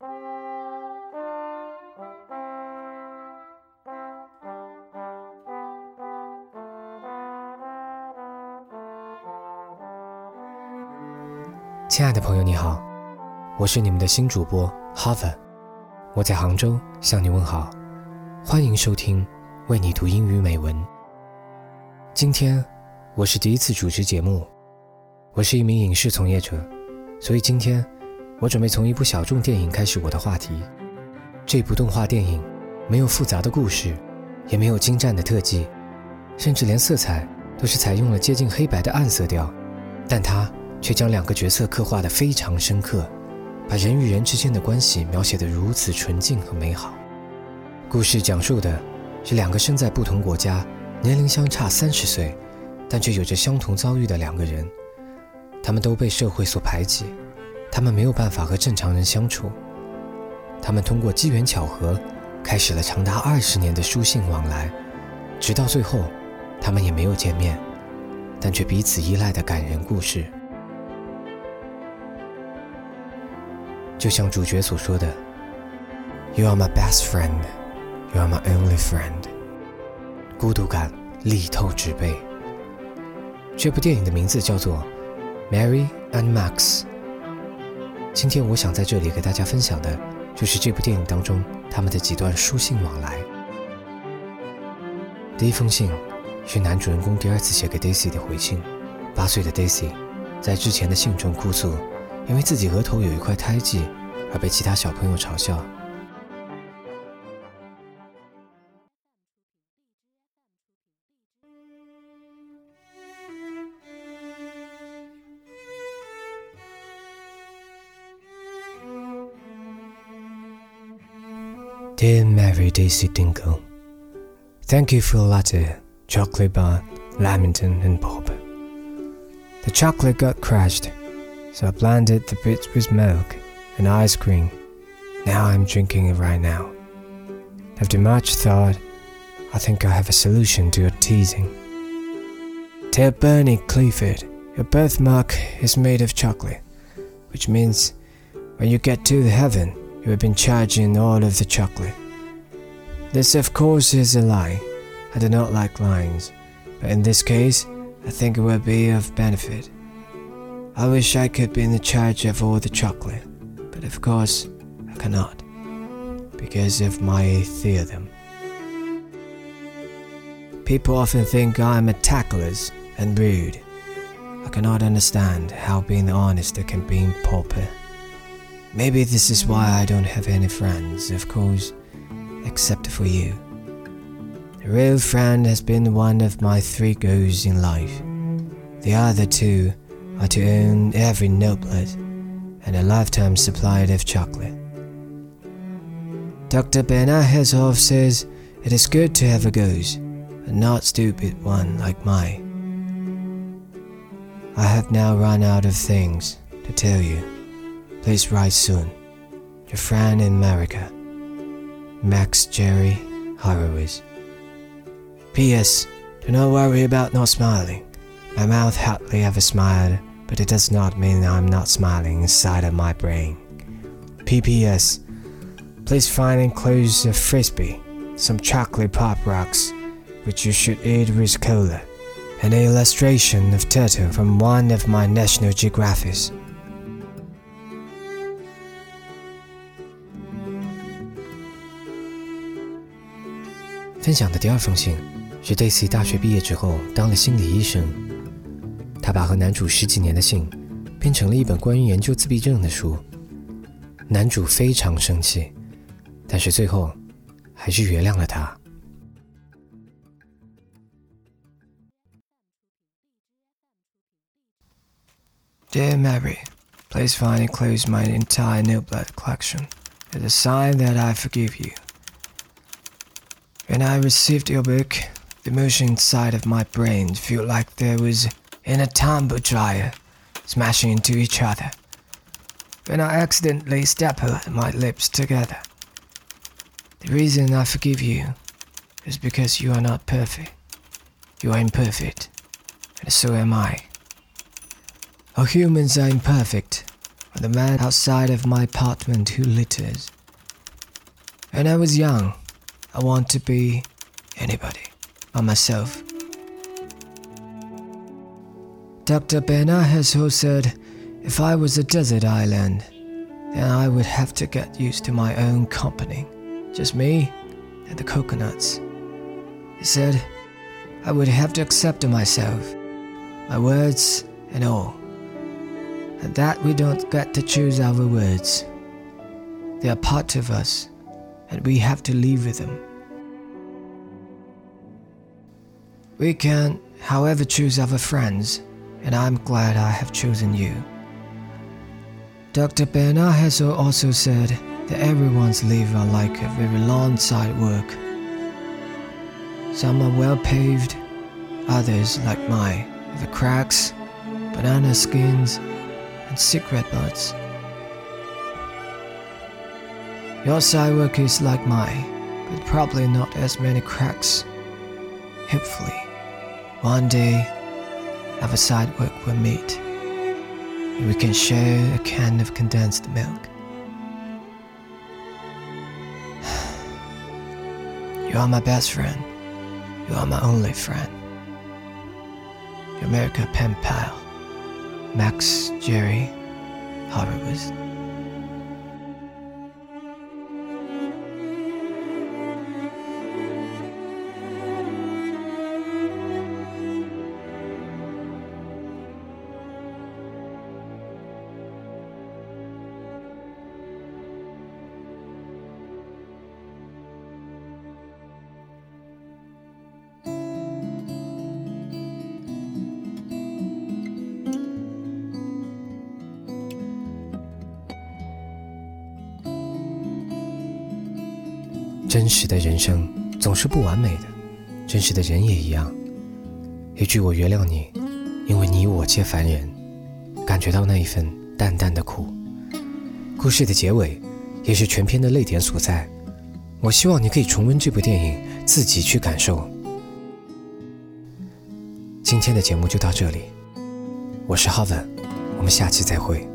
亲爱的朋友，你好，我是你们的新主播 Harvard，我在杭州向你问好，欢迎收听为你读英语美文。今天我是第一次主持节目，我是一名影视从业者，所以今天我准备从一部小众电影开始我的话题。这部动画电影没有复杂的故事，也没有精湛的特技，甚至连色彩都是采用了接近黑白的暗色调，但它。却将两个角色刻画得非常深刻，把人与人之间的关系描写得如此纯净和美好。故事讲述的是两个生在不同国家、年龄相差三十岁，但却有着相同遭遇的两个人。他们都被社会所排挤，他们没有办法和正常人相处。他们通过机缘巧合，开始了长达二十年的书信往来，直到最后，他们也没有见面，但却彼此依赖的感人故事。就像主角所说的：“You are my best friend, you are my only friend。”孤独感力透纸背。这部电影的名字叫做《Mary and Max》。今天我想在这里给大家分享的，就是这部电影当中他们的几段书信往来。第一封信是男主人公第二次写给 Daisy 的回信。八岁的 Daisy 在之前的信中哭诉。因为自己额头有一块胎记，而被其他小朋友嘲笑。Dear Mary Daisy Dinkle, thank you for your letter, chocolate bar, Lamington and Bob. The chocolate got crushed so I blended the bits with milk and ice cream. Now I'm drinking it right now. After much thought, I think I have a solution to your teasing. Tell Bernie Clifford your birthmark is made of chocolate, which means when you get to heaven, you have been charging all of the chocolate. This, of course, is a lie. I do not like lies, but in this case, I think it will be of benefit. I wish I could be in the charge of all the chocolate, but of course I cannot, because of my atheism. People often think I am a tactless and rude. I cannot understand how being honest can be pauper. Maybe this is why I don't have any friends, of course, except for you. A real friend has been one of my three goals in life. The other two are to own every noblet and a lifetime supply of chocolate. Dr. Bernard Hazelhof says it is good to have a ghost, a not stupid one like mine. I have now run out of things to tell you. Please write soon. Your friend in America, Max Jerry Horowitz. P.S. Do not worry about not smiling. My mouth hardly ever smiled but it does not mean I'm not smiling inside of my brain. PPS Please find enclosed a frisbee, some chocolate pop rocks, which you should eat with cola, and an illustration of turtle from one of my National Geographics. 分享的第二封信是 Daisy 大学毕业之后当了心理医生。她把和男主十几年的信编成了一本关于研究自闭症的书。男主非常生气，但是最后还是原谅了他。Dear Mary, please find and close my entire new blood collection as a sign that I forgive you. When I received your book, the motion inside of my brain felt like there was in a tumble dryer, smashing into each other. When I accidentally stapled my lips together. The reason I forgive you is because you are not perfect. You are imperfect, and so am I. All humans are imperfect, the man outside of my apartment who litters. When I was young, I want to be anybody but myself. Dr. Bernard Hazelhof said if I was a desert island, then I would have to get used to my own company, just me and the coconuts. He said I would have to accept myself, my words and all, and that we don't get to choose our words. They are part of us, and we have to live with them. We can, however, choose our friends, and I'm glad I have chosen you. Dr. Bernard also said that everyone's lives are like a very long side sidewalk. Some are well paved, others, like mine, have cracks, banana skins, and cigarette butts. Your sidewalk is like mine, but probably not as many cracks. Hopefully. One day, our sidewalk will meet, and we can share a can of condensed milk. You are my best friend. You are my only friend. Your America pen pal, Max Jerry Horowitz. 真实的人生总是不完美的，真实的人也一样。一句“我原谅你”，因为你我皆凡人，感觉到那一份淡淡的苦。故事的结尾，也是全篇的泪点所在。我希望你可以重温这部电影，自己去感受。今天的节目就到这里，我是浩文，我们下期再会。